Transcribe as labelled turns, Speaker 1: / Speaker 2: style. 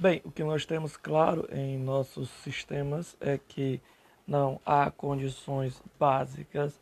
Speaker 1: Bem, o que nós temos claro em nossos sistemas é que não há condições básicas